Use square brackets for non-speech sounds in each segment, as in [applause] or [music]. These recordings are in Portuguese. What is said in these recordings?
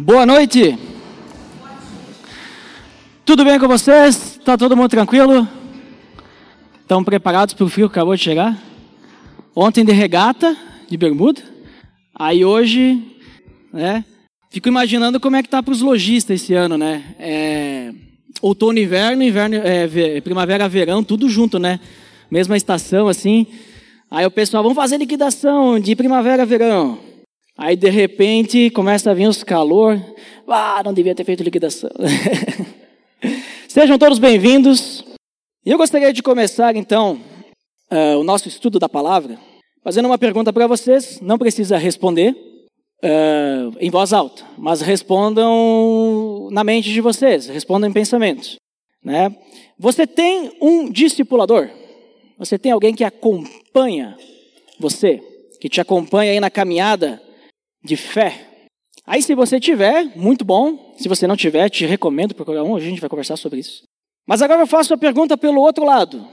Boa noite. Tudo bem com vocês? Está todo mundo tranquilo? Estão preparados para o frio que acabou de chegar? Ontem de regata, de bermuda. Aí hoje, né? Fico imaginando como é que tá para os lojistas esse ano, né? É, outono, inverno, inverno, é, primavera, verão, tudo junto, né? Mesma estação, assim. Aí o pessoal, vamos fazer liquidação de primavera, verão. Aí de repente começa a vir os calor. Ah, não devia ter feito liquidação. [laughs] Sejam todos bem-vindos. Eu gostaria de começar então uh, o nosso estudo da palavra fazendo uma pergunta para vocês. Não precisa responder uh, em voz alta, mas respondam na mente de vocês, respondam em pensamentos. Né? Você tem um discipulador? Você tem alguém que acompanha você, que te acompanha aí na caminhada de fé. Aí, se você tiver, muito bom. Se você não tiver, te recomendo procurar um, a gente vai conversar sobre isso. Mas agora eu faço a pergunta pelo outro lado.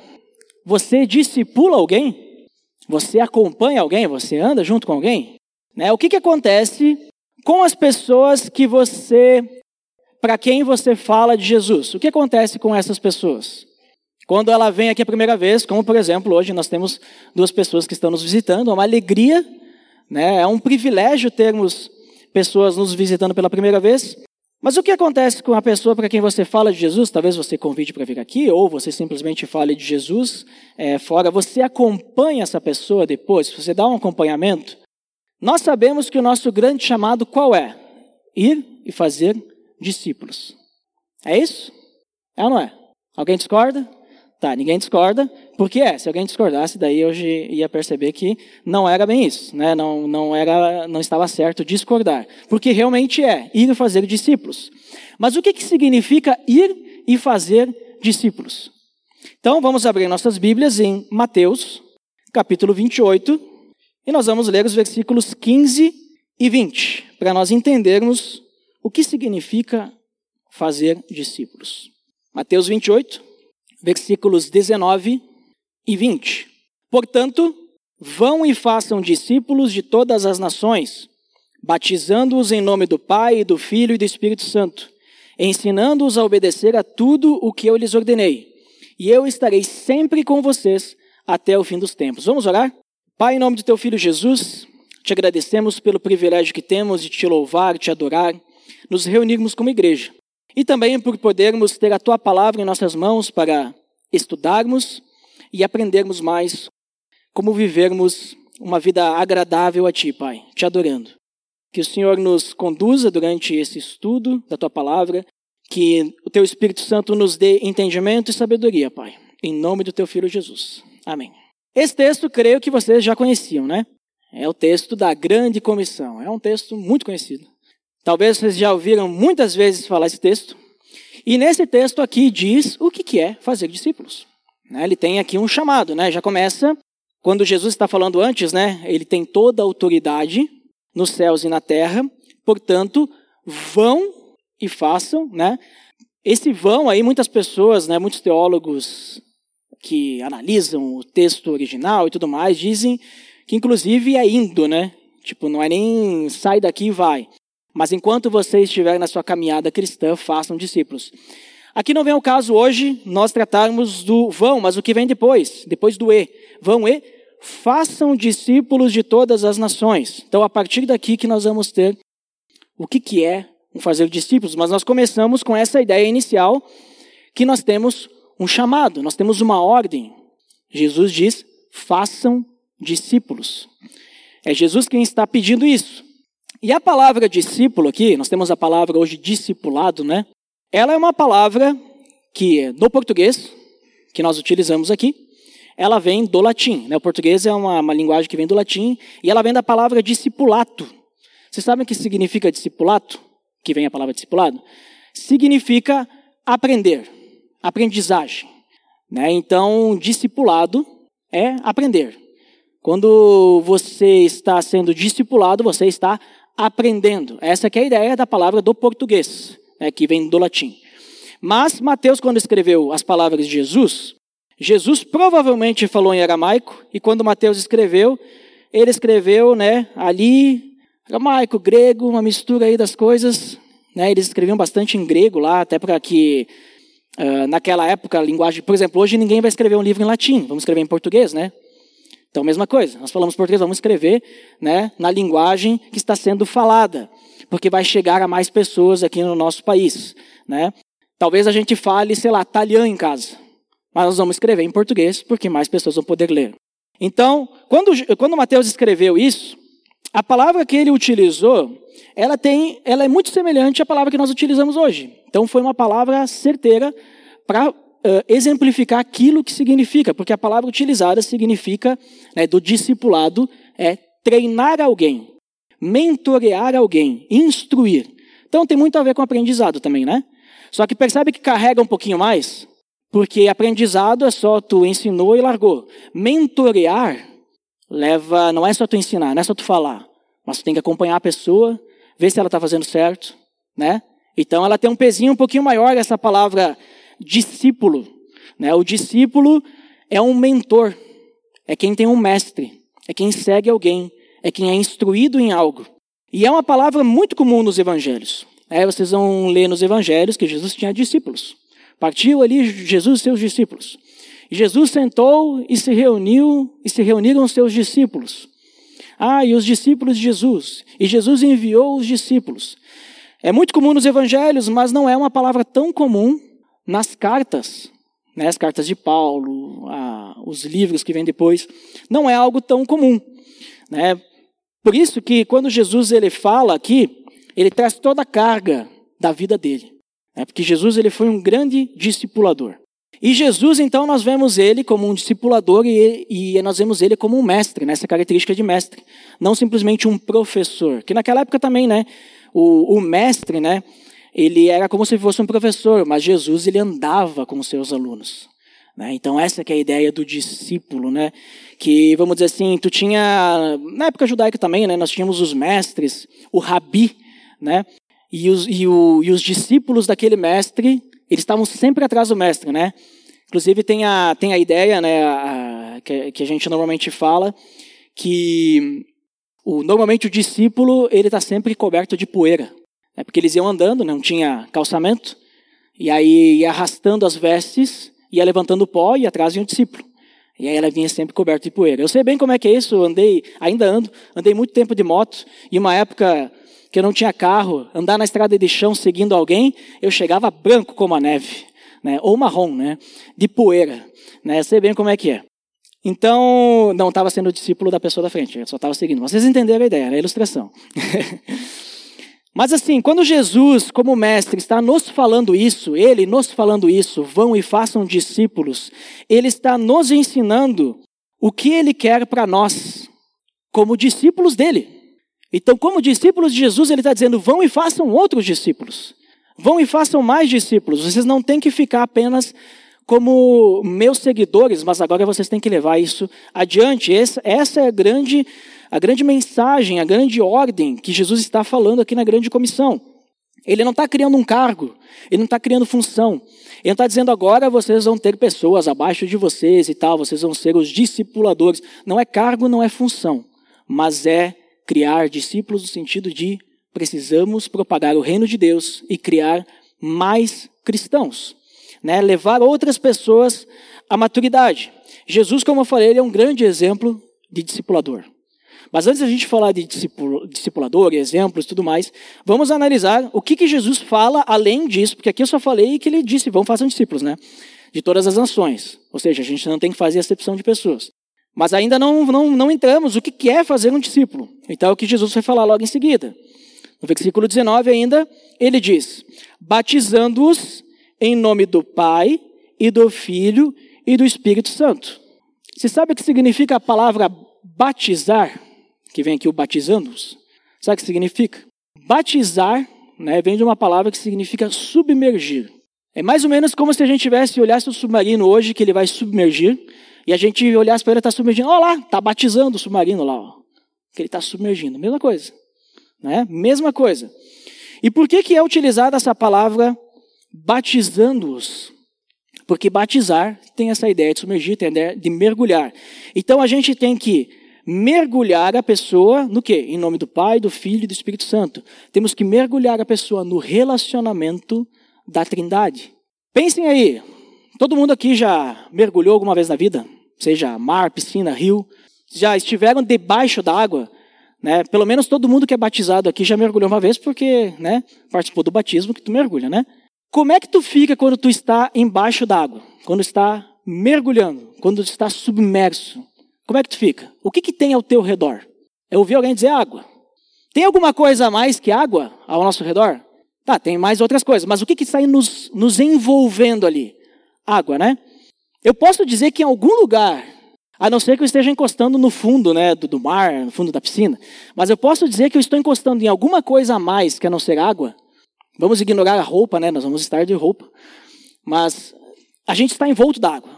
Você discipula alguém? Você acompanha alguém? Você anda junto com alguém? Né? O que, que acontece com as pessoas que você, para quem você fala de Jesus? O que acontece com essas pessoas? Quando ela vem aqui a primeira vez, como por exemplo, hoje nós temos duas pessoas que estão nos visitando, é uma alegria né? É um privilégio termos pessoas nos visitando pela primeira vez. Mas o que acontece com a pessoa para quem você fala de Jesus? Talvez você convide para vir aqui, ou você simplesmente fale de Jesus é, fora. Você acompanha essa pessoa depois, você dá um acompanhamento. Nós sabemos que o nosso grande chamado qual é? Ir e fazer discípulos. É isso? É ou não é? Alguém discorda? Tá, ninguém discorda, porque é, se alguém discordasse, daí eu ia perceber que não era bem isso, né? não, não, era, não estava certo discordar, porque realmente é ir fazer discípulos. Mas o que, que significa ir e fazer discípulos? Então vamos abrir nossas Bíblias em Mateus, capítulo 28, e nós vamos ler os versículos 15 e 20, para nós entendermos o que significa fazer discípulos. Mateus 28, versículos 19 e 20. Portanto, vão e façam discípulos de todas as nações, batizando-os em nome do Pai, do Filho e do Espírito Santo, ensinando-os a obedecer a tudo o que eu lhes ordenei. E eu estarei sempre com vocês até o fim dos tempos. Vamos orar? Pai, em nome do teu filho Jesus, te agradecemos pelo privilégio que temos de te louvar, te adorar, nos reunirmos como igreja e também por podermos ter a tua palavra em nossas mãos para estudarmos e aprendermos mais como vivermos uma vida agradável a ti, Pai, te adorando. Que o Senhor nos conduza durante esse estudo da tua palavra, que o teu Espírito Santo nos dê entendimento e sabedoria, Pai. Em nome do teu filho Jesus. Amém. Esse texto, creio que vocês já conheciam, né? É o texto da grande comissão. É um texto muito conhecido. Talvez vocês já ouviram muitas vezes falar esse texto. E nesse texto aqui diz o que é fazer discípulos. Né, ele tem aqui um chamado, né? Já começa quando Jesus está falando antes, né? Ele tem toda a autoridade nos céus e na terra. Portanto, vão e façam, né? Esse vão aí muitas pessoas, né? Muitos teólogos que analisam o texto original e tudo mais dizem que inclusive é indo, né? Tipo, não é nem sai daqui e vai. Mas enquanto você estiver na sua caminhada cristã, façam discípulos. Aqui não vem o caso hoje nós tratarmos do vão, mas o que vem depois, depois do e. Vão e façam discípulos de todas as nações. Então, a partir daqui que nós vamos ter o que, que é um fazer discípulos. Mas nós começamos com essa ideia inicial que nós temos um chamado, nós temos uma ordem. Jesus diz: façam discípulos. É Jesus quem está pedindo isso. E a palavra discípulo aqui, nós temos a palavra hoje discipulado, né? Ela é uma palavra que no português, que nós utilizamos aqui, ela vem do latim. Né? O português é uma, uma linguagem que vem do latim e ela vem da palavra discipulato. Vocês sabem o que significa discipulato? Que vem a palavra discipulado? Significa aprender, aprendizagem. Né? Então, discipulado é aprender. Quando você está sendo discipulado, você está aprendendo. Essa é a ideia da palavra do português, né, que vem do latim. Mas Mateus, quando escreveu as palavras de Jesus, Jesus provavelmente falou em aramaico, e quando Mateus escreveu, ele escreveu né, ali Aramaico, grego, uma mistura aí das coisas. Né? Eles escreviam bastante em grego lá, até para que uh, naquela época a linguagem, por exemplo, hoje ninguém vai escrever um livro em latim, vamos escrever em português, né? Então, mesma coisa, nós falamos português, vamos escrever né, na linguagem que está sendo falada, porque vai chegar a mais pessoas aqui no nosso país. Né? Talvez a gente fale, sei lá, italiano em casa, mas nós vamos escrever em português, porque mais pessoas vão poder ler. Então, quando, quando Mateus escreveu isso, a palavra que ele utilizou, ela, tem, ela é muito semelhante à palavra que nós utilizamos hoje. Então, foi uma palavra certeira para uh, exemplificar aquilo que significa, porque a palavra utilizada significa, né, do discipulado, é treinar alguém, mentorear alguém, instruir. Então tem muito a ver com aprendizado também, né? Só que percebe que carrega um pouquinho mais, porque aprendizado é só tu ensinou e largou. Mentorear leva, não é só tu ensinar, não é só tu falar, mas tu tem que acompanhar a pessoa, ver se ela está fazendo certo, né? Então ela tem um pezinho um pouquinho maior essa palavra discípulo. Né? O discípulo é um mentor, é quem tem um mestre, é quem segue alguém, é quem é instruído em algo. E é uma palavra muito comum nos evangelhos. É, vocês vão ler nos evangelhos que Jesus tinha discípulos. Partiu ali Jesus e seus discípulos. Jesus sentou e se reuniu, e se reuniram os seus discípulos. Ah, e os discípulos de Jesus. E Jesus enviou os discípulos. É muito comum nos evangelhos, mas não é uma palavra tão comum nas cartas, né, as cartas de Paulo, a, os livros que vêm depois, não é algo tão comum. Né? Por isso que quando Jesus ele fala aqui, ele traz toda a carga da vida dele. Né? Porque Jesus ele foi um grande discipulador. E Jesus, então, nós vemos ele como um discipulador e, e nós vemos ele como um mestre, nessa né? característica de mestre. Não simplesmente um professor. Que naquela época também, né? O, o mestre, né? Ele era como se fosse um professor, mas Jesus ele andava com os seus alunos. Né? Então essa que é a ideia do discípulo, né? Que vamos dizer assim, tu tinha na época judaica também, né? Nós tínhamos os mestres, o rabi, né? E os, e, o, e os discípulos daquele mestre, eles estavam sempre atrás do mestre, né? Inclusive tem a, tem a ideia, né? A, que, que a gente normalmente fala que o, normalmente o discípulo ele está sempre coberto de poeira, é porque eles iam andando, não tinha calçamento, e aí ia arrastando as vestes, ia levantando pó e atrás vinha o discípulo. E aí ela vinha sempre coberta de poeira. Eu sei bem como é que é isso, andei, ainda ando, andei muito tempo de moto, e uma época que eu não tinha carro, andar na estrada de chão seguindo alguém, eu chegava branco como a neve, né? ou marrom, né? de poeira. Né? Eu sei bem como é que é. Então, não estava sendo discípulo da pessoa da frente, eu só estava seguindo. Vocês entenderam a ideia, a ilustração. [laughs] Mas assim, quando Jesus, como mestre, está nos falando isso, ele nos falando isso, vão e façam discípulos, ele está nos ensinando o que ele quer para nós, como discípulos dele. Então, como discípulos de Jesus, ele está dizendo: vão e façam outros discípulos. Vão e façam mais discípulos. Vocês não têm que ficar apenas como meus seguidores, mas agora vocês têm que levar isso adiante. Essa, é a grande a grande mensagem, a grande ordem que Jesus está falando aqui na grande comissão. Ele não está criando um cargo, ele não está criando função. Ele está dizendo agora vocês vão ter pessoas abaixo de vocês e tal, vocês vão ser os discipuladores. Não é cargo, não é função, mas é criar discípulos no sentido de precisamos propagar o reino de Deus e criar mais cristãos, né? levar outras pessoas à maturidade. Jesus, como eu falei, ele é um grande exemplo de discipulador. Mas antes da gente falar de discipulador, exemplos e tudo mais, vamos analisar o que, que Jesus fala além disso, porque aqui eu só falei que ele disse, vão façam discípulos, né? De todas as nações. Ou seja, a gente não tem que fazer acepção de pessoas. Mas ainda não, não, não entramos o que, que é fazer um discípulo. Então é o que Jesus vai falar logo em seguida. No versículo 19 ainda, ele diz, batizando-os em nome do Pai e do Filho e do Espírito Santo. Você sabe o que significa a palavra batizar? que vem aqui o batizando-os. Sabe o que significa? Batizar né, vem de uma palavra que significa submergir. É mais ou menos como se a gente tivesse olhasse o submarino hoje que ele vai submergir e a gente olhasse para ele está submergindo. Olha lá, está batizando o submarino lá, ó, que ele está submergindo. Mesma coisa, né? Mesma coisa. E por que que é utilizada essa palavra batizando-os? Porque batizar tem essa ideia de submergir, tem a ideia de mergulhar. Então a gente tem que mergulhar a pessoa no quê? Em nome do Pai, do Filho e do Espírito Santo. Temos que mergulhar a pessoa no relacionamento da Trindade. Pensem aí, todo mundo aqui já mergulhou alguma vez na vida? Seja mar, piscina, rio, já estiveram debaixo da água? Né? Pelo menos todo mundo que é batizado aqui já mergulhou uma vez porque né, participou do batismo que tu mergulha, né? Como é que tu fica quando tu está embaixo d'água? Quando está mergulhando? Quando está submerso? Como é que tu fica? O que, que tem ao teu redor? Eu ouvi alguém dizer água. Tem alguma coisa a mais que água ao nosso redor? Tá, tem mais outras coisas, mas o que, que está nos, nos envolvendo ali? Água, né? Eu posso dizer que em algum lugar, a não ser que eu esteja encostando no fundo né, do, do mar, no fundo da piscina, mas eu posso dizer que eu estou encostando em alguma coisa a mais que a não ser água. Vamos ignorar a roupa, né? Nós vamos estar de roupa. Mas a gente está envolto d'água.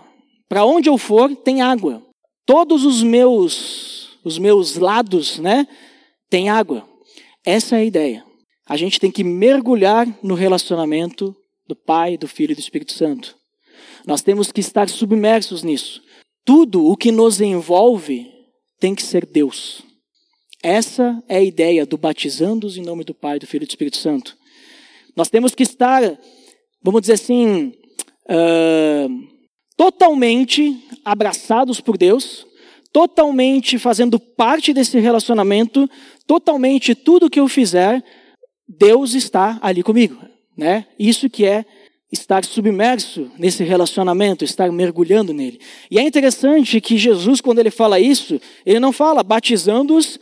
Para onde eu for, tem água. Todos os meus, os meus lados, né, tem água. Essa é a ideia. A gente tem que mergulhar no relacionamento do Pai, do Filho e do Espírito Santo. Nós temos que estar submersos nisso. Tudo o que nos envolve tem que ser Deus. Essa é a ideia do batizando-os em nome do Pai, do Filho e do Espírito Santo. Nós temos que estar, vamos dizer assim, uh, totalmente abraçados por Deus, totalmente fazendo parte desse relacionamento, totalmente tudo que eu fizer, Deus está ali comigo, né? Isso que é estar submerso nesse relacionamento, estar mergulhando nele. E é interessante que Jesus, quando ele fala isso, ele não fala batizando-os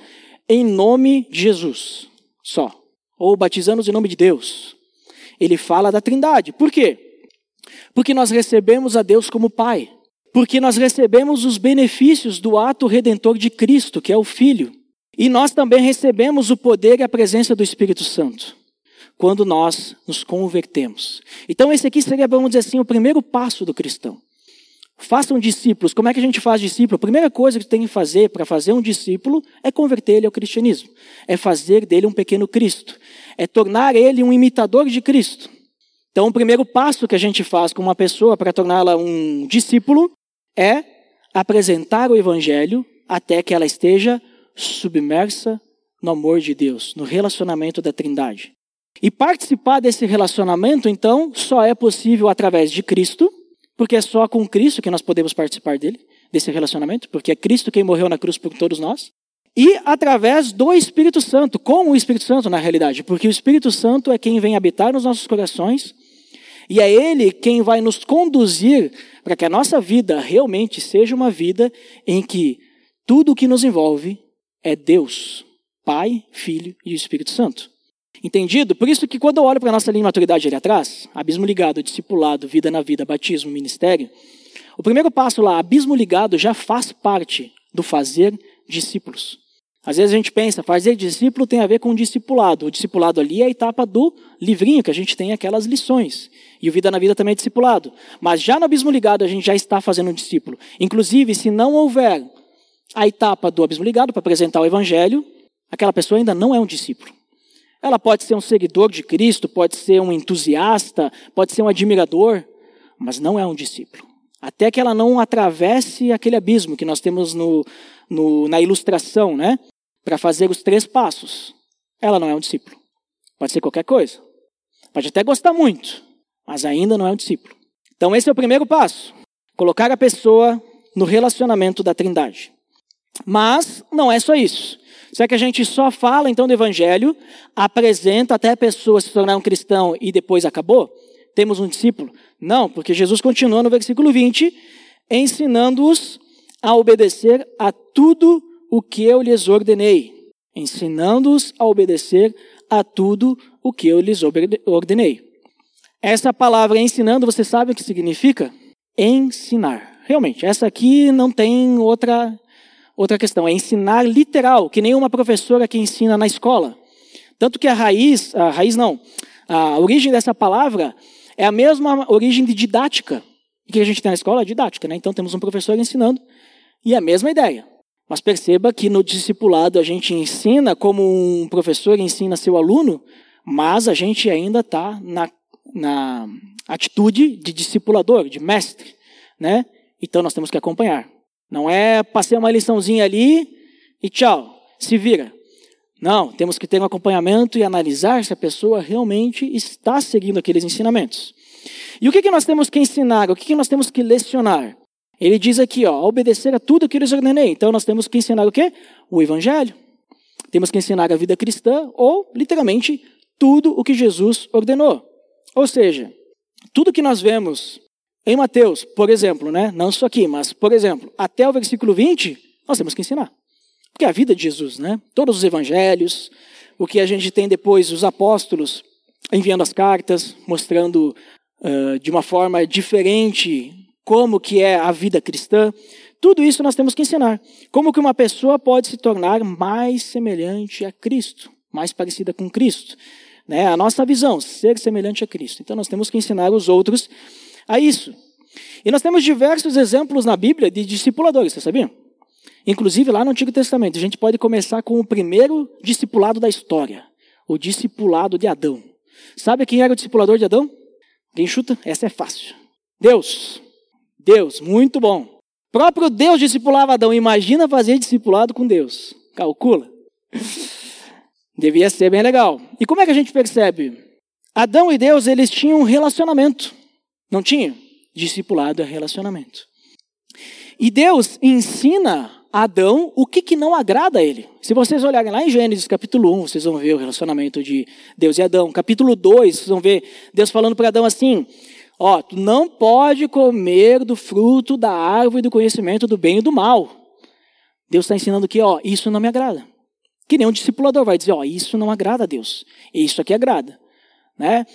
em nome de Jesus só, ou batizando-os em nome de Deus. Ele fala da Trindade. Por quê? Porque nós recebemos a Deus como Pai. Porque nós recebemos os benefícios do ato redentor de Cristo, que é o Filho. E nós também recebemos o poder e a presença do Espírito Santo quando nós nos convertemos. Então, esse aqui seria, vamos dizer assim, o primeiro passo do cristão. Façam discípulos. Como é que a gente faz discípulo? A primeira coisa que tem que fazer para fazer um discípulo é converter ele ao cristianismo. É fazer dele um pequeno Cristo. É tornar ele um imitador de Cristo. Então, o primeiro passo que a gente faz com uma pessoa para torná-la um discípulo é apresentar o evangelho até que ela esteja submersa no amor de Deus, no relacionamento da Trindade. E participar desse relacionamento, então, só é possível através de Cristo, porque é só com Cristo que nós podemos participar dele, desse relacionamento, porque é Cristo quem morreu na cruz por todos nós. E através do Espírito Santo, com o Espírito Santo na realidade, porque o Espírito Santo é quem vem habitar nos nossos corações e é Ele quem vai nos conduzir para que a nossa vida realmente seja uma vida em que tudo o que nos envolve é Deus, Pai, Filho e Espírito Santo. Entendido? Por isso que quando eu olho para a nossa linha de maturidade ali atrás, abismo ligado, discipulado, vida na vida, batismo, ministério, o primeiro passo lá, abismo ligado, já faz parte do fazer discípulos. Às vezes a gente pensa, fazer discípulo tem a ver com discipulado. O discipulado ali é a etapa do livrinho, que a gente tem aquelas lições. E o Vida na Vida também é discipulado. Mas já no abismo ligado a gente já está fazendo um discípulo. Inclusive, se não houver a etapa do abismo ligado para apresentar o evangelho, aquela pessoa ainda não é um discípulo. Ela pode ser um seguidor de Cristo, pode ser um entusiasta, pode ser um admirador, mas não é um discípulo. Até que ela não atravesse aquele abismo que nós temos no, no, na ilustração, né? Para fazer os três passos. Ela não é um discípulo. Pode ser qualquer coisa. Pode até gostar muito, mas ainda não é um discípulo. Então, esse é o primeiro passo: colocar a pessoa no relacionamento da Trindade. Mas não é só isso. Será que a gente só fala então do Evangelho, apresenta até a pessoa se tornar um cristão e depois acabou? Temos um discípulo? Não, porque Jesus continua no versículo 20, ensinando-os a obedecer a tudo o que eu lhes ordenei, ensinando-os a obedecer a tudo o que eu lhes ordenei. Essa palavra ensinando, você sabe o que significa? Ensinar. Realmente, essa aqui não tem outra outra questão, é ensinar literal, que nem uma professora que ensina na escola. Tanto que a raiz, a raiz não, a origem dessa palavra é a mesma origem de didática. O que a gente tem na escola? Didática, né? Então temos um professor ensinando e é a mesma ideia. Mas perceba que no discipulado a gente ensina como um professor ensina seu aluno, mas a gente ainda está na, na atitude de discipulador, de mestre, né? Então nós temos que acompanhar. Não é passei uma liçãozinha ali, e tchau, se vira. Não, temos que ter um acompanhamento e analisar se a pessoa realmente está seguindo aqueles ensinamentos. E o que, que nós temos que ensinar? O que, que nós temos que lecionar? Ele diz aqui, ó, obedecer a tudo que eu lhes ordenei. Então nós temos que ensinar o quê? O evangelho. Temos que ensinar a vida cristã ou, literalmente, tudo o que Jesus ordenou. Ou seja, tudo que nós vemos em Mateus, por exemplo, né? não só aqui, mas, por exemplo, até o versículo 20, nós temos que ensinar. Porque é a vida de Jesus, né? Todos os evangelhos, o que a gente tem depois, os apóstolos enviando as cartas, mostrando uh, de uma forma diferente como que é a vida cristã. Tudo isso nós temos que ensinar. Como que uma pessoa pode se tornar mais semelhante a Cristo, mais parecida com Cristo. Né? A nossa visão, ser semelhante a Cristo. Então nós temos que ensinar os outros a isso. E nós temos diversos exemplos na Bíblia de discipuladores, você sabia? Inclusive lá no Antigo Testamento, a gente pode começar com o primeiro discipulado da história, o discipulado de Adão. Sabe quem era o discipulador de Adão? Quem chuta? Essa é fácil. Deus. Deus, muito bom. Próprio Deus discipulava Adão. Imagina fazer discipulado com Deus. Calcula. [laughs] Devia ser bem legal. E como é que a gente percebe? Adão e Deus, eles tinham um relacionamento. Não tinha? Discipulado é relacionamento. E Deus ensina Adão o que, que não agrada a ele. Se vocês olharem lá em Gênesis capítulo 1, vocês vão ver o relacionamento de Deus e Adão. Capítulo 2, vocês vão ver Deus falando para Adão assim: Ó, tu não pode comer do fruto da árvore do conhecimento do bem e do mal. Deus está ensinando que, ó, isso não me agrada. Que nem um discipulador vai dizer, ó, isso não agrada a Deus. Isso aqui agrada. Né?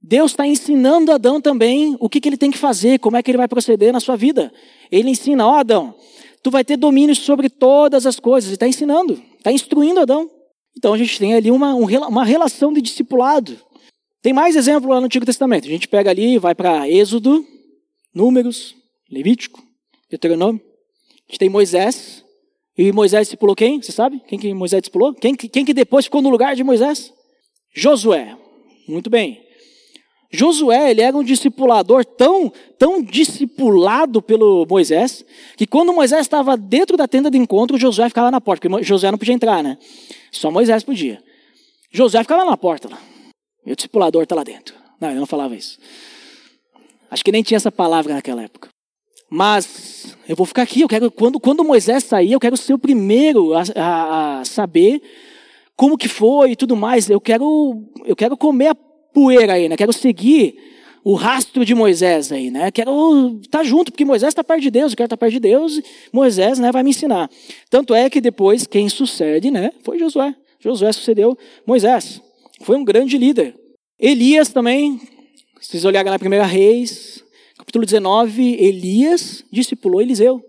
Deus está ensinando Adão também o que, que ele tem que fazer, como é que ele vai proceder na sua vida. Ele ensina, ó Adão, tu vai ter domínio sobre todas as coisas. Ele está ensinando, está instruindo Adão. Então a gente tem ali uma, uma relação de discipulado. Tem mais exemplo lá no Antigo Testamento. A gente pega ali, vai para Êxodo, Números, Levítico, Deuteronômio. A gente tem Moisés. E Moisés discipulou quem? Você sabe? Quem que Moisés discipulou? Quem, quem que depois ficou no lugar de Moisés? Josué. Muito bem. Josué, ele era um discipulador tão, tão discipulado pelo Moisés, que quando Moisés estava dentro da tenda de encontro, Josué ficava na porta, porque Josué não podia entrar, né? Só Moisés podia. Josué ficava na porta lá. Meu discipulador está lá dentro. Não, ele não falava isso. Acho que nem tinha essa palavra naquela época. Mas eu vou ficar aqui, eu quero, quando, quando Moisés sair, eu quero ser o primeiro a, a, a saber como que foi e tudo mais. Eu quero, eu quero comer a poeira aí, né? Quero seguir o rastro de Moisés aí, né? Quero estar tá junto, porque Moisés está perto de Deus, eu quero estar tá perto de Deus, Moisés, né, vai me ensinar. Tanto é que depois quem sucede, né, foi Josué. Josué sucedeu Moisés. Foi um grande líder. Elias também, se vocês olharem na primeira Reis, capítulo 19, Elias discipulou Eliseu.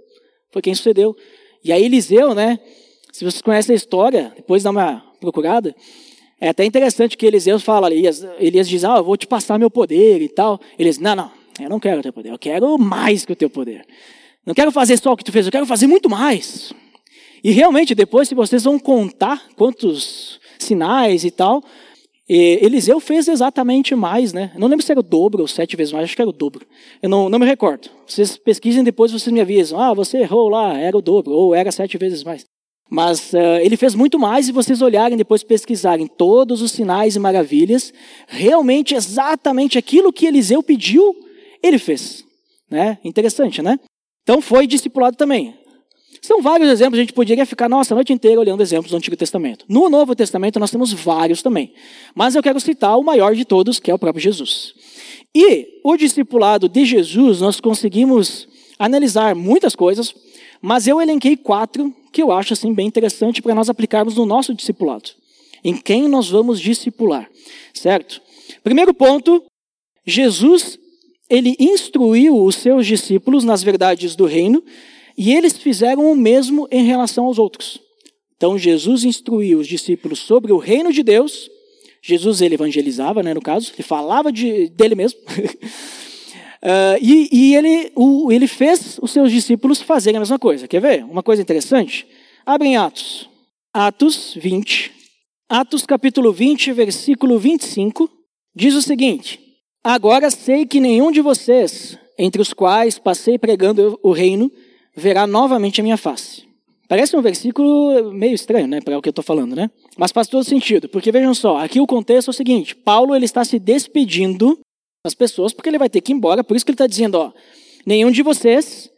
Foi quem sucedeu. E aí Eliseu, né, se vocês conhecem a história, depois dá uma procurada, é até interessante que Eliseu fala, Elias, Elias diz, ah, eu vou te passar meu poder e tal. Elias, não, não, eu não quero o teu poder, eu quero mais que o teu poder. Não quero fazer só o que tu fez, eu quero fazer muito mais. E realmente, depois, se vocês vão contar quantos sinais e tal, Eliseu fez exatamente mais, né? Não lembro se era o dobro ou sete vezes mais, acho que era o dobro. Eu não, não me recordo. Vocês pesquisem depois, vocês me avisam. Ah, você errou lá, era o dobro, ou era sete vezes mais. Mas uh, ele fez muito mais, e vocês olharem depois pesquisarem todos os sinais e maravilhas, realmente exatamente aquilo que Eliseu pediu, ele fez. Né? Interessante, né? Então foi discipulado também. São vários exemplos, a gente poderia ficar nossa a noite inteira olhando exemplos do Antigo Testamento. No Novo Testamento nós temos vários também. Mas eu quero citar o maior de todos, que é o próprio Jesus. E o discipulado de Jesus, nós conseguimos analisar muitas coisas, mas eu elenquei quatro que eu acho assim bem interessante para nós aplicarmos no nosso discipulado. Em quem nós vamos discipular, certo? Primeiro ponto, Jesus ele instruiu os seus discípulos nas verdades do reino e eles fizeram o mesmo em relação aos outros. Então Jesus instruiu os discípulos sobre o reino de Deus. Jesus ele evangelizava, né, no caso, ele falava de, dele mesmo. Uh, [laughs] e, e ele, o, ele fez os seus discípulos fazerem a mesma coisa. Quer ver? Uma coisa interessante? Abrem Atos. Atos 20. Atos capítulo 20, versículo 25, diz o seguinte: Agora sei que nenhum de vocês, entre os quais passei pregando o reino, verá novamente a minha face. Parece um versículo meio estranho, né, para o que eu estou falando, né? Mas faz todo sentido, porque vejam só, aqui o contexto é o seguinte: Paulo ele está se despedindo das pessoas porque ele vai ter que ir embora, por isso que ele está dizendo, ó, nenhum de vocês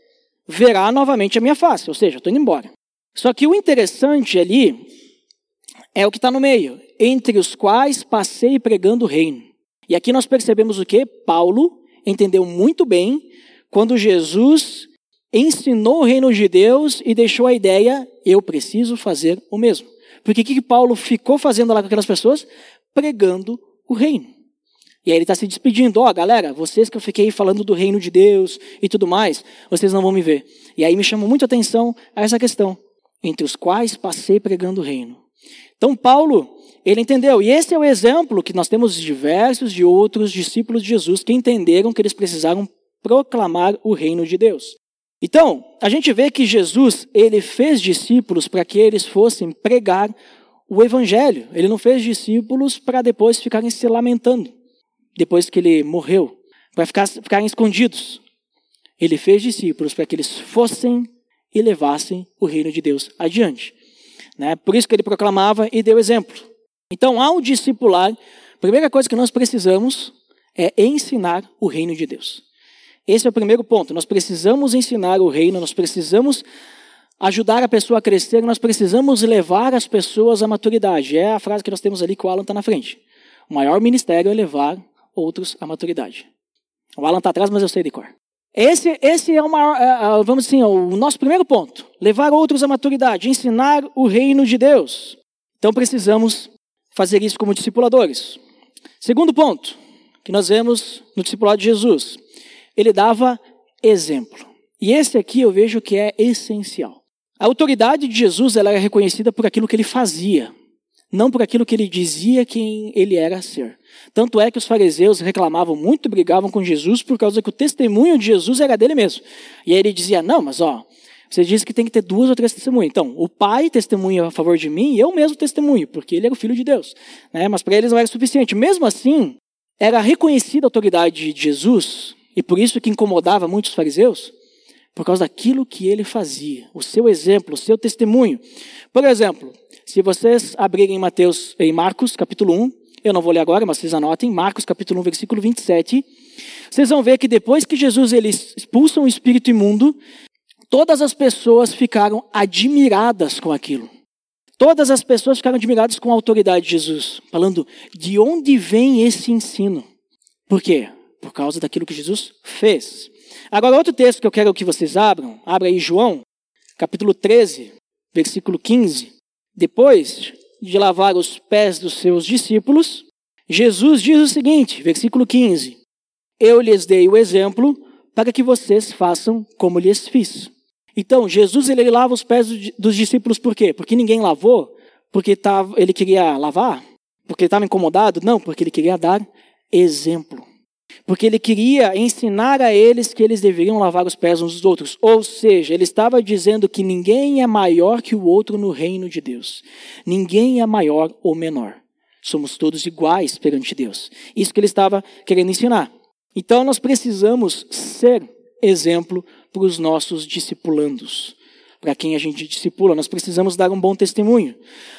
verá novamente a minha face, ou seja, estou indo embora. Só que o interessante ali é o que está no meio, entre os quais passei pregando o reino. E aqui nós percebemos o que? Paulo entendeu muito bem quando Jesus ensinou o reino de Deus e deixou a ideia, eu preciso fazer o mesmo. Porque o que Paulo ficou fazendo lá com aquelas pessoas? Pregando o reino. E aí ele está se despedindo, ó, oh, galera, vocês que eu fiquei falando do reino de Deus e tudo mais, vocês não vão me ver. E aí me chamou muito atenção a essa questão, entre os quais passei pregando o reino. Então Paulo, ele entendeu, e esse é o exemplo que nós temos diversos de outros discípulos de Jesus que entenderam que eles precisaram proclamar o reino de Deus. Então, a gente vê que Jesus, ele fez discípulos para que eles fossem pregar o evangelho. Ele não fez discípulos para depois ficarem se lamentando, depois que ele morreu, para ficar, ficarem escondidos. Ele fez discípulos para que eles fossem e levassem o reino de Deus adiante. Né? Por isso que ele proclamava e deu exemplo. Então, ao discipular, a primeira coisa que nós precisamos é ensinar o reino de Deus. Esse é o primeiro ponto. Nós precisamos ensinar o reino, nós precisamos ajudar a pessoa a crescer, nós precisamos levar as pessoas à maturidade. É a frase que nós temos ali que o Alan está na frente. O maior ministério é levar outros à maturidade. O Alan está atrás, mas eu sei de cor. Esse, esse é, o maior, é, é, vamos assim, o nosso primeiro ponto. Levar outros à maturidade, ensinar o reino de Deus. Então precisamos fazer isso como discipuladores. Segundo ponto, que nós vemos no discipulado de Jesus ele dava exemplo. E esse aqui eu vejo que é essencial. A autoridade de Jesus ela era reconhecida por aquilo que ele fazia, não por aquilo que ele dizia quem ele era ser. Tanto é que os fariseus reclamavam muito, brigavam com Jesus por causa que o testemunho de Jesus era dele mesmo. E aí ele dizia: Não, mas ó, você diz que tem que ter duas ou três testemunhas. Então, o pai testemunha a favor de mim e eu mesmo testemunho, porque ele era o filho de Deus. Né? Mas para eles não era suficiente. Mesmo assim, era reconhecida a autoridade de Jesus e por isso que incomodava muitos fariseus, por causa daquilo que ele fazia, o seu exemplo, o seu testemunho. Por exemplo, se vocês abrirem Mateus, em Marcos, capítulo 1, eu não vou ler agora, mas vocês anotem, Marcos, capítulo 1, versículo 27, vocês vão ver que depois que Jesus ele expulsa um espírito imundo, todas as pessoas ficaram admiradas com aquilo. Todas as pessoas ficaram admiradas com a autoridade de Jesus, falando de onde vem esse ensino. Por quê? Por causa daquilo que Jesus fez. Agora, outro texto que eu quero que vocês abram, abra aí João, capítulo 13, versículo 15. Depois de lavar os pés dos seus discípulos, Jesus diz o seguinte, versículo 15: Eu lhes dei o exemplo para que vocês façam como lhes fiz. Então, Jesus ele lava os pés dos discípulos por quê? Porque ninguém lavou? Porque tava, ele queria lavar? Porque estava incomodado? Não, porque ele queria dar exemplo porque ele queria ensinar a eles que eles deveriam lavar os pés uns dos outros. Ou seja, ele estava dizendo que ninguém é maior que o outro no reino de Deus. Ninguém é maior ou menor. Somos todos iguais perante Deus. Isso que ele estava querendo ensinar. Então nós precisamos ser exemplo para os nossos discipulandos. Para quem a gente discipula, nós precisamos dar um bom testemunho.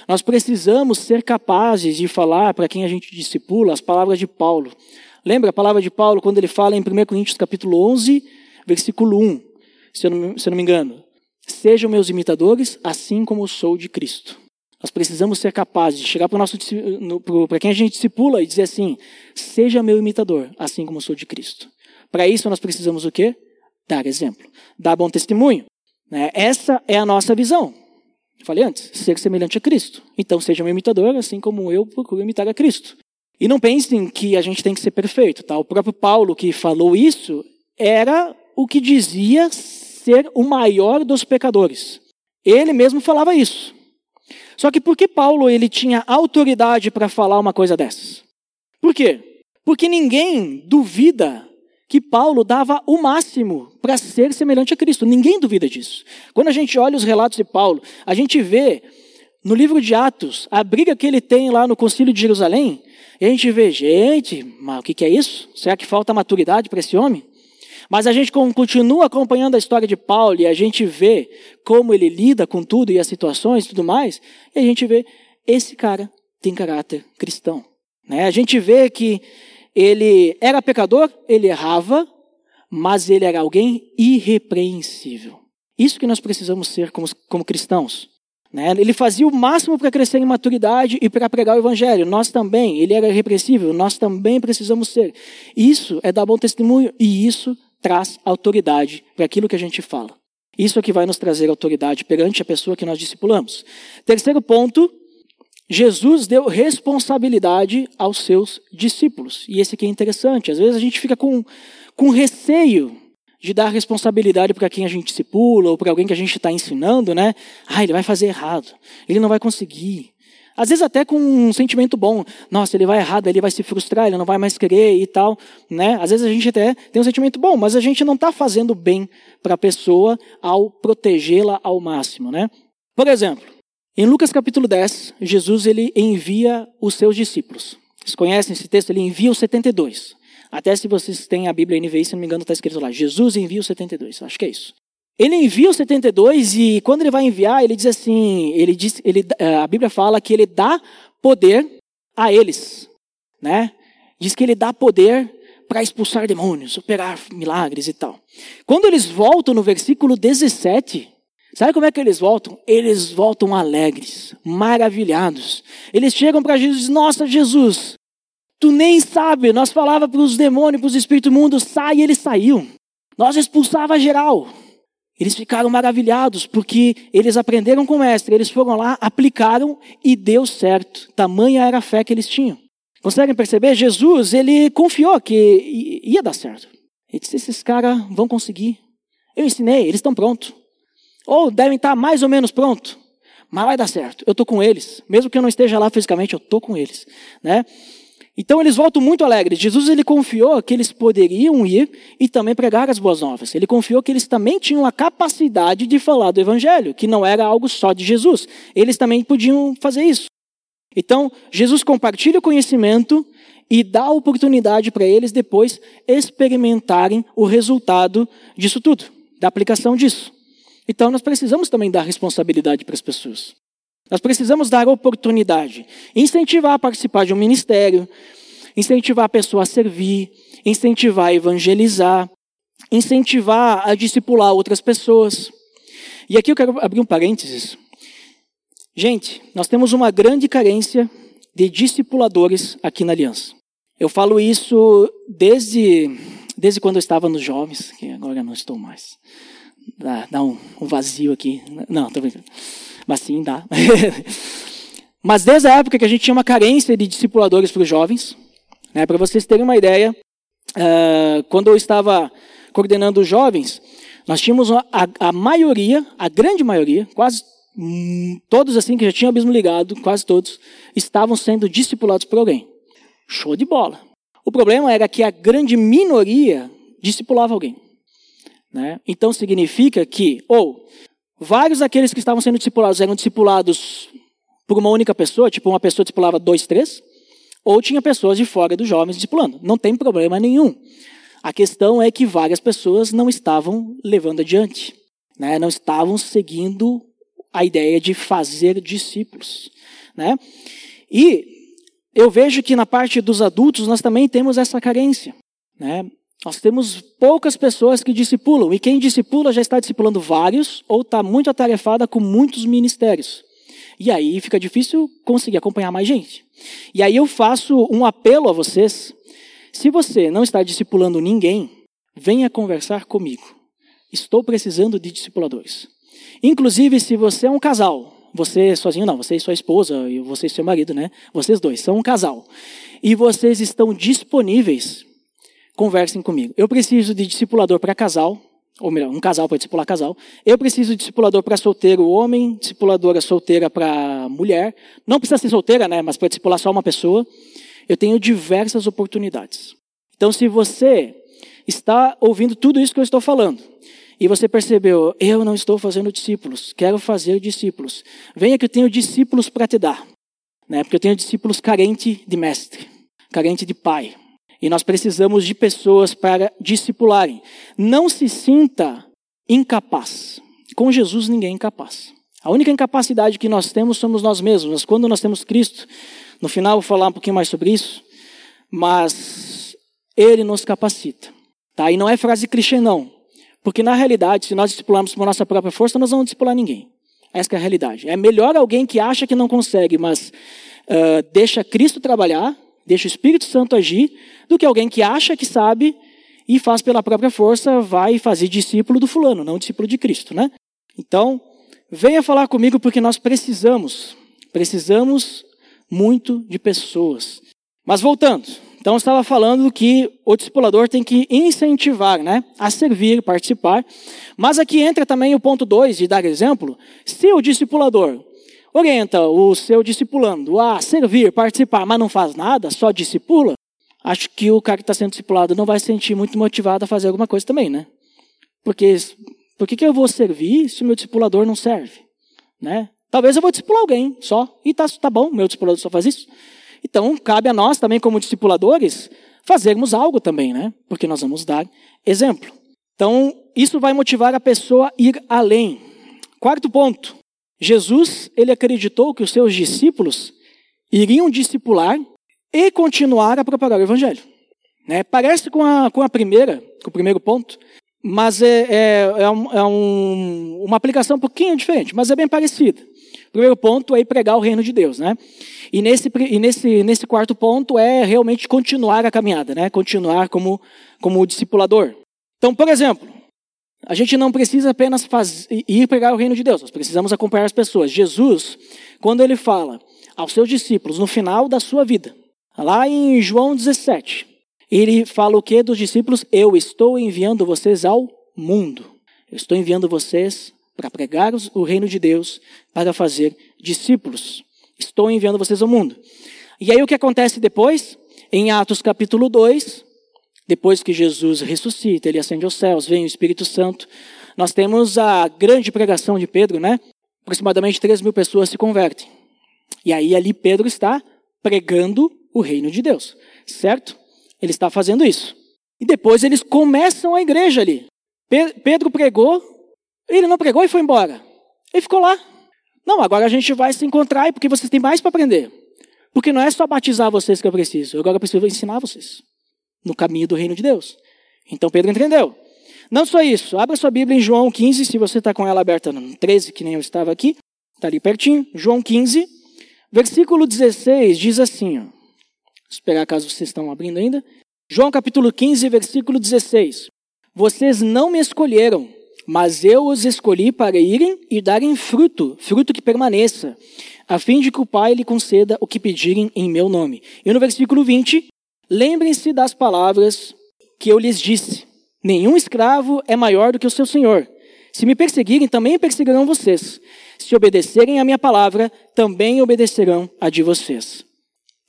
Nós precisamos ser capazes de falar para quem a gente discipula as palavras de Paulo. Lembra a palavra de Paulo quando ele fala em 1 Coríntios capítulo 11, versículo 1, se eu não, se eu não me engano. Sejam meus imitadores, assim como sou de Cristo. Nós precisamos ser capazes de chegar para quem a gente discipula e dizer assim: seja meu imitador, assim como sou de Cristo. Para isso nós precisamos o quê? Dar exemplo, dar bom testemunho. Né? Essa é a nossa visão. falei antes, ser semelhante a Cristo. Então seja meu imitador, assim como eu procuro imitar a Cristo. E não pensem que a gente tem que ser perfeito, tá? O próprio Paulo que falou isso era o que dizia ser o maior dos pecadores. Ele mesmo falava isso. Só que por que Paulo ele tinha autoridade para falar uma coisa dessas? Por quê? Porque ninguém duvida que Paulo dava o máximo para ser semelhante a Cristo. Ninguém duvida disso. Quando a gente olha os relatos de Paulo, a gente vê no livro de Atos a briga que ele tem lá no Concílio de Jerusalém, e a gente vê, gente, mas o que, que é isso? Será que falta maturidade para esse homem? Mas a gente continua acompanhando a história de Paulo e a gente vê como ele lida com tudo e as situações e tudo mais, e a gente vê esse cara tem caráter cristão. Né? A gente vê que ele era pecador, ele errava, mas ele era alguém irrepreensível. Isso que nós precisamos ser como, como cristãos. Né? Ele fazia o máximo para crescer em maturidade e para pregar o evangelho. Nós também, ele era irrepreensível, nós também precisamos ser. Isso é dar bom testemunho e isso traz autoridade para aquilo que a gente fala. Isso é que vai nos trazer autoridade perante a pessoa que nós discipulamos. Terceiro ponto, Jesus deu responsabilidade aos seus discípulos. E esse aqui é interessante. Às vezes a gente fica com, com receio de dar responsabilidade para quem a gente discipula ou para alguém que a gente está ensinando, né? Ah, ele vai fazer errado. Ele não vai conseguir. Às vezes até com um sentimento bom. Nossa, ele vai errado, ele vai se frustrar, ele não vai mais querer e tal, né? Às vezes a gente até tem um sentimento bom, mas a gente não está fazendo bem para a pessoa ao protegê-la ao máximo, né? Por exemplo, em Lucas capítulo 10, Jesus ele envia os seus discípulos. Vocês conhecem esse texto? Ele envia os 72. Até se vocês têm a Bíblia NVI, se não me engano, está escrito lá. Jesus envia os 72. Acho que é isso. Ele envia os 72 e quando ele vai enviar, ele diz assim, ele diz, ele, eh, a Bíblia fala que ele dá poder a eles, né? Diz que ele dá poder para expulsar demônios, operar milagres e tal. Quando eles voltam no versículo 17, Sabe como é que eles voltam? Eles voltam alegres, maravilhados. Eles chegam para Jesus e dizem: Nossa, Jesus, tu nem sabe, nós falava para os demônios, para os espíritos imundos, sai, e eles saíam. Nós expulsava geral. Eles ficaram maravilhados porque eles aprenderam com o mestre, eles foram lá, aplicaram e deu certo. Tamanha era a fé que eles tinham. Conseguem perceber? Jesus, ele confiou que ia dar certo. Ele disse: esses caras vão conseguir. Eu ensinei, eles estão prontos. Ou devem estar mais ou menos pronto. Mas vai dar certo. Eu estou com eles. Mesmo que eu não esteja lá fisicamente, eu estou com eles. Né? Então eles voltam muito alegres. Jesus ele confiou que eles poderiam ir e também pregar as boas novas. Ele confiou que eles também tinham a capacidade de falar do evangelho, que não era algo só de Jesus. Eles também podiam fazer isso. Então, Jesus compartilha o conhecimento e dá oportunidade para eles depois experimentarem o resultado disso tudo, da aplicação disso. Então nós precisamos também dar responsabilidade para as pessoas. Nós precisamos dar oportunidade, incentivar a participar de um ministério, incentivar a pessoa a servir, incentivar a evangelizar, incentivar a discipular outras pessoas. E aqui eu quero abrir um parênteses. Gente, nós temos uma grande carência de discipuladores aqui na Aliança. Eu falo isso desde, desde quando eu estava nos jovens, que agora não estou mais dá, dá um, um, vazio aqui. Não, tô brincando. Mas sim, dá. [laughs] Mas desde a época que a gente tinha uma carência de discipuladores para os jovens, né, para vocês terem uma ideia, uh, quando eu estava coordenando os jovens, nós tínhamos a, a, a maioria, a grande maioria, quase hum, todos assim que já tinham abismo ligado, quase todos, estavam sendo discipulados por alguém. Show de bola. O problema era que a grande minoria discipulava alguém. Né? Então significa que, ou vários daqueles que estavam sendo discipulados eram discipulados por uma única pessoa, tipo uma pessoa discipulava dois, três, ou tinha pessoas de fora dos jovens discipulando. Não tem problema nenhum. A questão é que várias pessoas não estavam levando adiante, né? não estavam seguindo a ideia de fazer discípulos. Né? E eu vejo que na parte dos adultos nós também temos essa carência. Né? Nós temos poucas pessoas que discipulam, e quem discipula já está discipulando vários, ou está muito atarefada com muitos ministérios. E aí fica difícil conseguir acompanhar mais gente. E aí eu faço um apelo a vocês. Se você não está discipulando ninguém, venha conversar comigo. Estou precisando de discipuladores. Inclusive, se você é um casal, você sozinho não, você e sua esposa, e você e seu marido, né? Vocês dois são um casal. E vocês estão disponíveis conversem comigo. Eu preciso de discipulador para casal, ou melhor, um casal para discipular casal. Eu preciso de discipulador para solteiro homem, discipuladora solteira para mulher. Não precisa ser solteira, né, mas para discipular só uma pessoa. Eu tenho diversas oportunidades. Então, se você está ouvindo tudo isso que eu estou falando, e você percebeu, eu não estou fazendo discípulos, quero fazer discípulos. Venha que eu tenho discípulos para te dar. Né? Porque eu tenho discípulos carente de mestre, carente de pai. E nós precisamos de pessoas para discipularem. Não se sinta incapaz. Com Jesus ninguém é incapaz. A única incapacidade que nós temos somos nós mesmos. Mas quando nós temos Cristo, no final vou falar um pouquinho mais sobre isso, mas Ele nos capacita. Tá? E não é frase clichê, não. Porque na realidade, se nós discipularmos por nossa própria força, nós não vamos discipular ninguém. Essa é a realidade. É melhor alguém que acha que não consegue, mas uh, deixa Cristo trabalhar, deixa o Espírito Santo agir, do que alguém que acha que sabe e faz pela própria força, vai fazer discípulo do fulano, não discípulo de Cristo, né? Então, venha falar comigo porque nós precisamos, precisamos muito de pessoas. Mas voltando, então eu estava falando que o discipulador tem que incentivar, né, a servir, participar. Mas aqui entra também o ponto 2 de dar exemplo. Se o discipulador orienta o seu discipulando a servir, participar, mas não faz nada, só discipula, acho que o cara que está sendo discipulado não vai se sentir muito motivado a fazer alguma coisa também, né? Porque por que, que eu vou servir se o meu discipulador não serve? Né? Talvez eu vou discipular alguém só, e tá, tá bom, meu discipulador só faz isso. Então, cabe a nós também, como discipuladores, fazermos algo também, né? Porque nós vamos dar exemplo. Então, isso vai motivar a pessoa a ir além. Quarto ponto. Jesus, ele acreditou que os seus discípulos iriam discipular e continuar a propagar o evangelho. Né? Parece com a, com a primeira, com o primeiro ponto, mas é, é, é, um, é um, uma aplicação um pouquinho diferente, mas é bem parecida. O primeiro ponto é pregar o reino de Deus, né? E nesse, e nesse, nesse quarto ponto é realmente continuar a caminhada, né? Continuar como, como discipulador. Então, por exemplo, a gente não precisa apenas ir pregar o reino de Deus, nós precisamos acompanhar as pessoas. Jesus, quando ele fala aos seus discípulos no final da sua vida, lá em João 17, ele fala o que dos discípulos? Eu estou enviando vocês ao mundo. Eu estou enviando vocês para pregar o reino de Deus, para fazer discípulos. Estou enviando vocês ao mundo. E aí o que acontece depois? Em Atos capítulo 2, depois que Jesus ressuscita, ele ascende aos céus, vem o Espírito Santo, nós temos a grande pregação de Pedro, né? Aproximadamente 3 mil pessoas se convertem. E aí ali Pedro está pregando o reino de Deus, certo? Ele está fazendo isso. E depois eles começam a igreja ali. Pedro pregou, ele não pregou e foi embora. Ele ficou lá. Não, agora a gente vai se encontrar porque vocês têm mais para aprender. Porque não é só batizar vocês que eu preciso, agora eu preciso ensinar vocês no caminho do reino de Deus. Então Pedro entendeu. Não só isso, abra sua Bíblia em João 15, se você está com ela aberta no 13, que nem eu estava aqui, está ali pertinho. João 15, versículo 16 diz assim: ó, Vou esperar caso vocês estão abrindo ainda. João capítulo 15, versículo 16: Vocês não me escolheram, mas eu os escolhi para irem e darem fruto, fruto que permaneça, a fim de que o Pai lhe conceda o que pedirem em meu nome. E no versículo 20, lembrem-se das palavras que eu lhes disse: Nenhum escravo é maior do que o seu senhor. Se me perseguirem, também perseguirão vocês. Se obedecerem a minha palavra, também obedecerão a de vocês.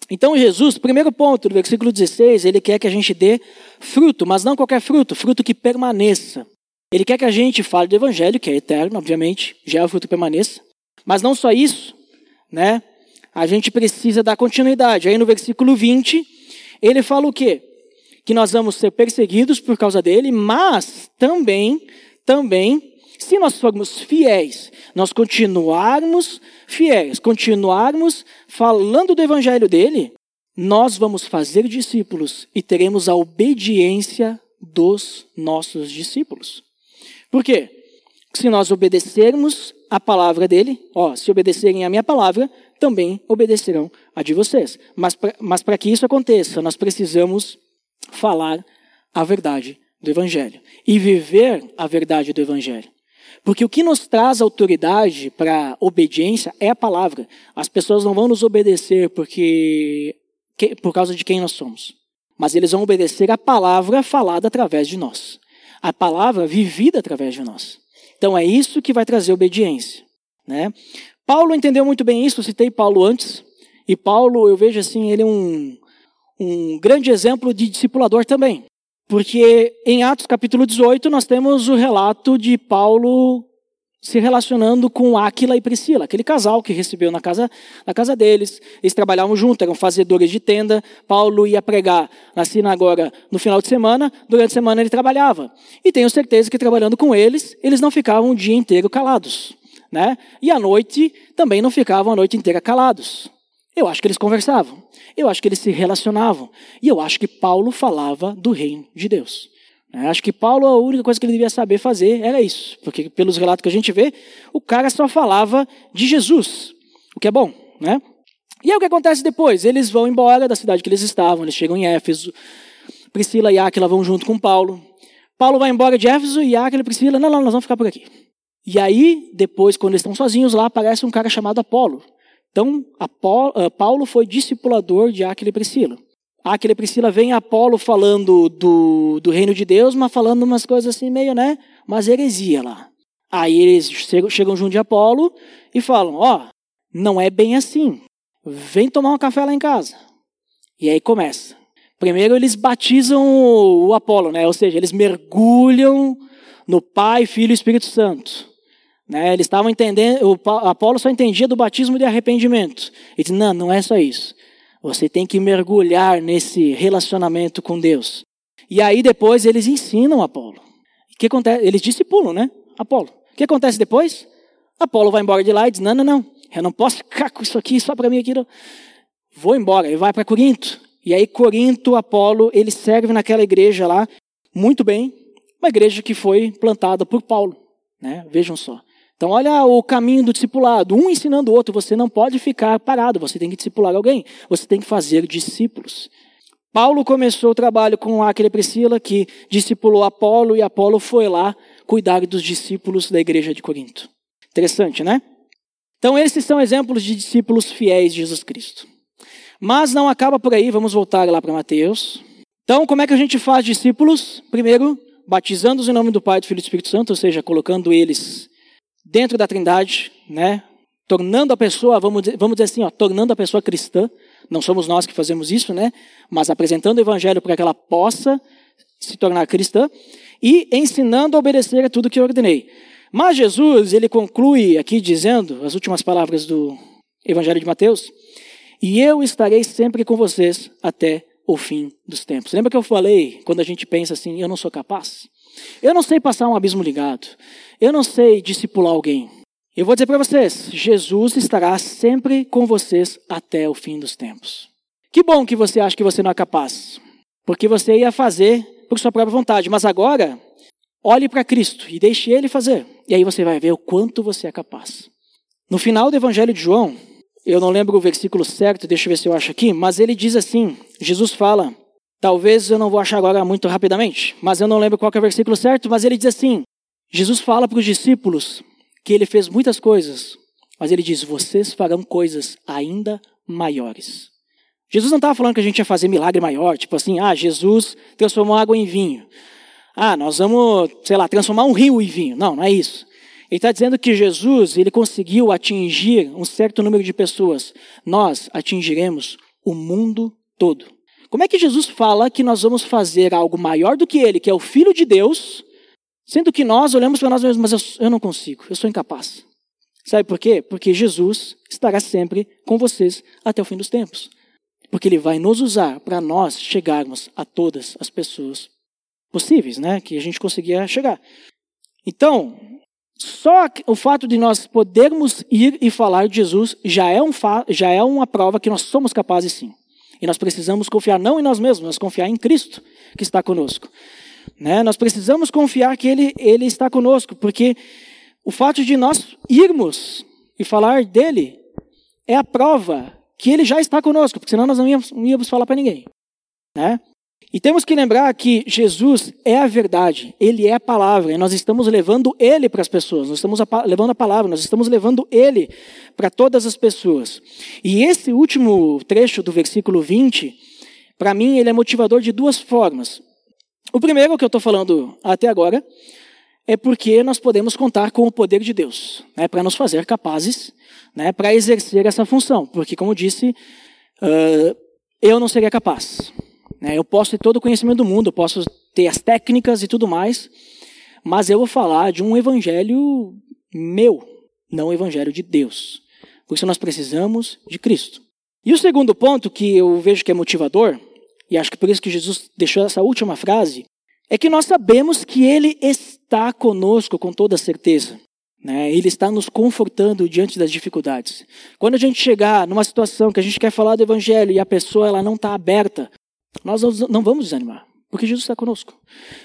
Então, Jesus, primeiro ponto do versículo 16, ele quer que a gente dê fruto, mas não qualquer fruto, fruto que permaneça. Ele quer que a gente fale do evangelho, que é eterno, obviamente, já é o fruto permaneça. Mas não só isso, né? A gente precisa dar continuidade. Aí no versículo 20, ele fala o quê? Que nós vamos ser perseguidos por causa dele, mas também, também, se nós formos fiéis, nós continuarmos fiéis, continuarmos falando do evangelho dele, nós vamos fazer discípulos e teremos a obediência dos nossos discípulos. Por quê? Se nós obedecermos a palavra dele, ó, se obedecerem a minha palavra, também obedecerão a de vocês. Mas para que isso aconteça, nós precisamos falar a verdade do Evangelho e viver a verdade do Evangelho. Porque o que nos traz autoridade para obediência é a palavra. As pessoas não vão nos obedecer porque por causa de quem nós somos, mas eles vão obedecer a palavra falada através de nós a palavra vivida através de nós. Então é isso que vai trazer obediência. Né? Paulo entendeu muito bem isso, citei Paulo antes, e Paulo, eu vejo assim, ele é um, um grande exemplo de discipulador também. Porque em Atos capítulo 18 nós temos o relato de Paulo se relacionando com Áquila e Priscila, aquele casal que recebeu na casa, na casa deles. Eles trabalhavam juntos, eram fazedores de tenda. Paulo ia pregar na sinagoga no final de semana, durante a semana ele trabalhava. E tenho certeza que trabalhando com eles, eles não ficavam o dia inteiro calados. Né? E à noite também não ficavam a noite inteira calados. Eu acho que eles conversavam. Eu acho que eles se relacionavam. E eu acho que Paulo falava do reino de Deus. É, acho que Paulo, a única coisa que ele devia saber fazer era isso, porque pelos relatos que a gente vê, o cara só falava de Jesus, o que é bom, né? E aí o que acontece depois? Eles vão embora da cidade que eles estavam, eles chegam em Éfeso, Priscila e Áquila vão junto com Paulo. Paulo vai embora de Éfeso e Áquila e Priscila, não, não, nós vamos ficar por aqui. E aí, depois, quando eles estão sozinhos lá, aparece um cara chamado Apolo. Então, Apolo, uh, Paulo foi discipulador de Áquila e Priscila. Aquele Priscila vem Apolo falando do, do reino de Deus, mas falando umas coisas assim meio, né? Mas heresia lá. Aí eles chegam, chegam junto de Apolo e falam: Ó, oh, não é bem assim. Vem tomar um café lá em casa. E aí começa. Primeiro eles batizam o Apolo, né? Ou seja, eles mergulham no Pai, Filho e Espírito Santo. Né? Eles estavam entendendo, o Apolo só entendia do batismo de arrependimento. Ele disse, não, não é só isso. Você tem que mergulhar nesse relacionamento com Deus. E aí depois eles ensinam Apolo. O que acontece? Eles discipulam, né? Apolo. O que acontece depois? Apolo vai embora de lá e diz: Não, não, não, eu não posso ficar com isso aqui só para mim aqui. Vou embora. Ele vai para Corinto. E aí, Corinto, Apolo, ele serve naquela igreja lá muito bem. Uma igreja que foi plantada por Paulo. Né? Vejam só. Então, olha o caminho do discipulado, um ensinando o outro. Você não pode ficar parado, você tem que discipular alguém, você tem que fazer discípulos. Paulo começou o trabalho com aquele Priscila, que discipulou Apolo, e Apolo foi lá cuidar dos discípulos da igreja de Corinto. Interessante, né? Então, esses são exemplos de discípulos fiéis de Jesus Cristo. Mas não acaba por aí, vamos voltar lá para Mateus. Então, como é que a gente faz discípulos? Primeiro, batizando-os em nome do Pai, do Filho e do Espírito Santo, ou seja, colocando eles dentro da Trindade, né? Tornando a pessoa, vamos dizer, vamos dizer assim, ó, tornando a pessoa cristã. Não somos nós que fazemos isso, né? Mas apresentando o evangelho para que ela possa se tornar cristã e ensinando a obedecer a tudo que eu ordenei. Mas Jesus, ele conclui aqui dizendo as últimas palavras do Evangelho de Mateus: "E eu estarei sempre com vocês até o fim dos tempos". Lembra que eu falei quando a gente pensa assim, eu não sou capaz? Eu não sei passar um abismo ligado. Eu não sei discipular alguém. Eu vou dizer para vocês: Jesus estará sempre com vocês até o fim dos tempos. Que bom que você acha que você não é capaz, porque você ia fazer por sua própria vontade, mas agora olhe para Cristo e deixe Ele fazer. E aí você vai ver o quanto você é capaz. No final do Evangelho de João, eu não lembro o versículo certo, deixa eu ver se eu acho aqui, mas ele diz assim: Jesus fala, talvez eu não vou achar agora muito rapidamente, mas eu não lembro qual é o versículo certo, mas ele diz assim: Jesus fala para os discípulos que ele fez muitas coisas, mas ele diz: vocês farão coisas ainda maiores. Jesus não estava falando que a gente ia fazer milagre maior, tipo assim, ah, Jesus transformou água em vinho. Ah, nós vamos, sei lá, transformar um rio em vinho. Não, não é isso. Ele está dizendo que Jesus, ele conseguiu atingir um certo número de pessoas. Nós atingiremos o mundo todo. Como é que Jesus fala que nós vamos fazer algo maior do que ele, que é o Filho de Deus, Sendo que nós olhamos para nós mesmos, mas eu, eu não consigo, eu sou incapaz. Sabe por quê? Porque Jesus estará sempre com vocês até o fim dos tempos. Porque Ele vai nos usar para nós chegarmos a todas as pessoas possíveis, né? Que a gente conseguia chegar. Então, só o fato de nós podermos ir e falar de Jesus já é, um já é uma prova que nós somos capazes sim. E nós precisamos confiar não em nós mesmos, mas confiar em Cristo que está conosco. Né? Nós precisamos confiar que ele, ele está conosco, porque o fato de nós irmos e falar dele é a prova que ele já está conosco, porque senão nós não íamos, não íamos falar para ninguém. Né? E temos que lembrar que Jesus é a verdade, ele é a palavra, e nós estamos levando ele para as pessoas, nós estamos a, levando a palavra, nós estamos levando ele para todas as pessoas. E esse último trecho do versículo 20, para mim, ele é motivador de duas formas. O primeiro que eu estou falando até agora é porque nós podemos contar com o poder de Deus, né, para nos fazer capazes, né, para exercer essa função. Porque, como disse, uh, eu não seria capaz. Né, eu posso ter todo o conhecimento do mundo, eu posso ter as técnicas e tudo mais, mas eu vou falar de um evangelho meu, não o evangelho de Deus. Por isso nós precisamos de Cristo. E o segundo ponto que eu vejo que é motivador, e acho que por isso que Jesus deixou essa última frase, é que nós sabemos que Ele está conosco com toda certeza. Né? Ele está nos confortando diante das dificuldades. Quando a gente chegar numa situação que a gente quer falar do Evangelho e a pessoa ela não está aberta, nós não vamos desanimar, porque Jesus está conosco.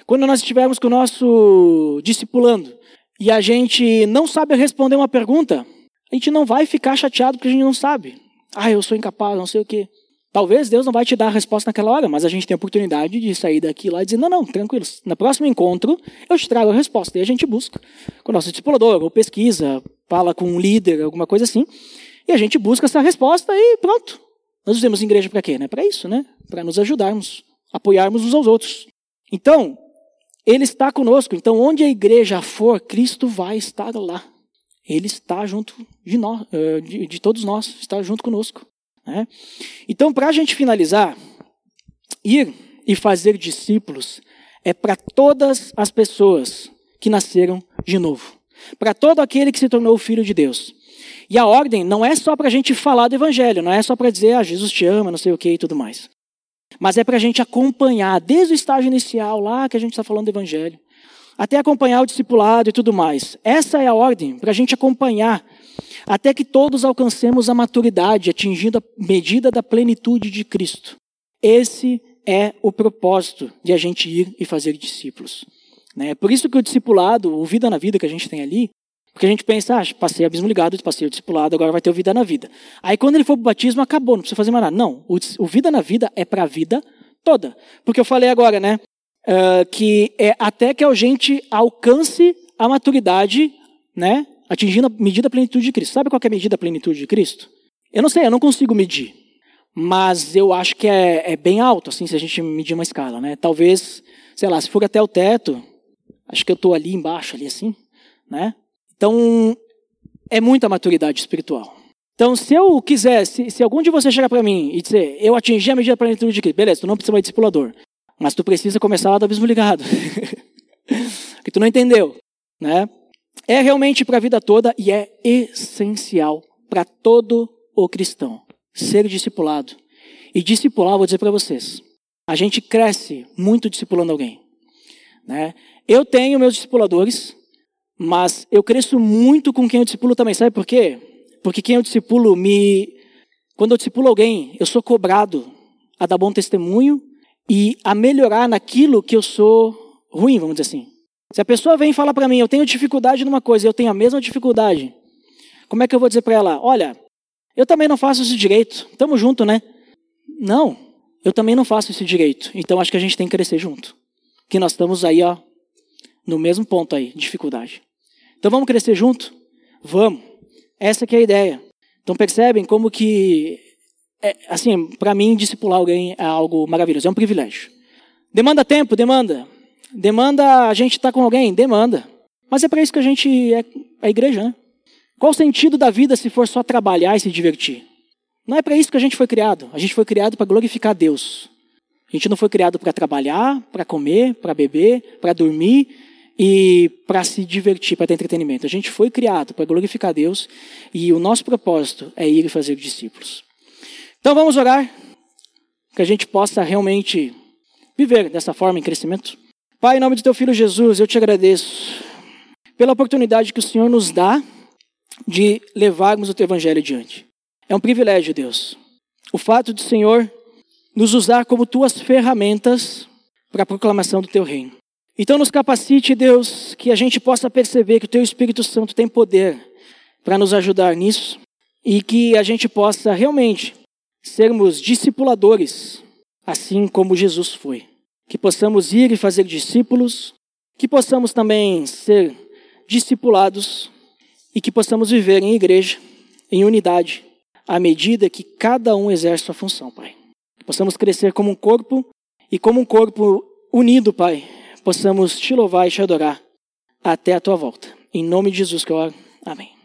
Quando nós estivermos com o nosso discipulando e a gente não sabe responder uma pergunta, a gente não vai ficar chateado porque a gente não sabe. Ah, eu sou incapaz, não sei o quê. Talvez Deus não vai te dar a resposta naquela hora, mas a gente tem a oportunidade de sair daqui lá e dizer: não, não, tranquilo, no próximo encontro eu te trago a resposta. E a gente busca com o nosso discipulador, ou pesquisa, fala com um líder, alguma coisa assim, e a gente busca essa resposta e pronto. Nós usamos igreja para quê? Né? Para isso, né? Para nos ajudarmos, apoiarmos uns aos outros. Então, Ele está conosco. Então, onde a igreja for, Cristo vai estar lá. Ele está junto de, nós, eh, de, de todos nós, está junto conosco. Né? Então, para a gente finalizar, ir e fazer discípulos é para todas as pessoas que nasceram de novo, para todo aquele que se tornou filho de Deus. E a ordem não é só para a gente falar do evangelho, não é só para dizer, ah, Jesus te ama, não sei o que e tudo mais. Mas é para a gente acompanhar, desde o estágio inicial, lá que a gente está falando do evangelho, até acompanhar o discipulado e tudo mais. Essa é a ordem, para a gente acompanhar até que todos alcancemos a maturidade, atingindo a medida da plenitude de Cristo. Esse é o propósito de a gente ir e fazer discípulos. Né? Por isso que o discipulado, o vida na vida que a gente tem ali, porque a gente pensa, ah, passei abismo ligado, passei o discipulado, agora vai ter o vida na vida. Aí quando ele for para o batismo, acabou, não precisa fazer mais nada. Não, o, o vida na vida é para a vida toda. Porque eu falei agora, né, uh, que é até que a gente alcance a maturidade, né, atingindo a medida da plenitude de Cristo. Sabe qual é a medida da plenitude de Cristo? Eu não sei, eu não consigo medir. Mas eu acho que é, é bem alto, assim, se a gente medir uma escala, né? Talvez, sei lá, se for até o teto, acho que eu estou ali embaixo, ali assim, né? Então, é muita maturidade espiritual. Então, se eu quiser, se, algum de vocês chegar para mim e dizer, eu atingi a medida da plenitude de Cristo, beleza, tu não precisa mais de discipulador, mas tu precisa começar lá do abismo ligado. [laughs] que tu não entendeu, né? É realmente para a vida toda e é essencial para todo o cristão ser discipulado. E discipular, vou dizer para vocês, a gente cresce muito discipulando alguém. Né? Eu tenho meus discipuladores, mas eu cresço muito com quem eu discipulo também. Sabe por quê? Porque quem eu discipulo me. Quando eu discipulo alguém, eu sou cobrado a dar bom testemunho e a melhorar naquilo que eu sou ruim, vamos dizer assim. Se a pessoa vem e fala para mim, eu tenho dificuldade numa coisa, eu tenho a mesma dificuldade, como é que eu vou dizer para ela, olha, eu também não faço isso direito, tamo junto, né? Não, eu também não faço isso direito, então acho que a gente tem que crescer junto. Que nós estamos aí, ó, no mesmo ponto aí, dificuldade. Então vamos crescer junto? Vamos. Essa que é a ideia. Então percebem como que, é, assim, para mim, discipular alguém é algo maravilhoso, é um privilégio. Demanda tempo? Demanda. Demanda a gente estar tá com alguém? Demanda. Mas é para isso que a gente é a igreja, né? Qual o sentido da vida se for só trabalhar e se divertir? Não é para isso que a gente foi criado. A gente foi criado para glorificar Deus. A gente não foi criado para trabalhar, para comer, para beber, para dormir e para se divertir, para ter entretenimento. A gente foi criado para glorificar Deus e o nosso propósito é ir e fazer discípulos. Então vamos orar, que a gente possa realmente viver dessa forma em crescimento. Pai, em nome do teu filho Jesus, eu te agradeço pela oportunidade que o Senhor nos dá de levarmos o teu evangelho adiante. É um privilégio, Deus. O fato do Senhor nos usar como tuas ferramentas para a proclamação do teu reino. Então nos capacite, Deus, que a gente possa perceber que o teu Espírito Santo tem poder para nos ajudar nisso e que a gente possa realmente sermos discipuladores, assim como Jesus foi que possamos ir e fazer discípulos, que possamos também ser discipulados e que possamos viver em igreja, em unidade, à medida que cada um exerce sua função, Pai. Que possamos crescer como um corpo e como um corpo unido, Pai, possamos te louvar e te adorar até a tua volta. Em nome de Jesus que eu oro. Amém.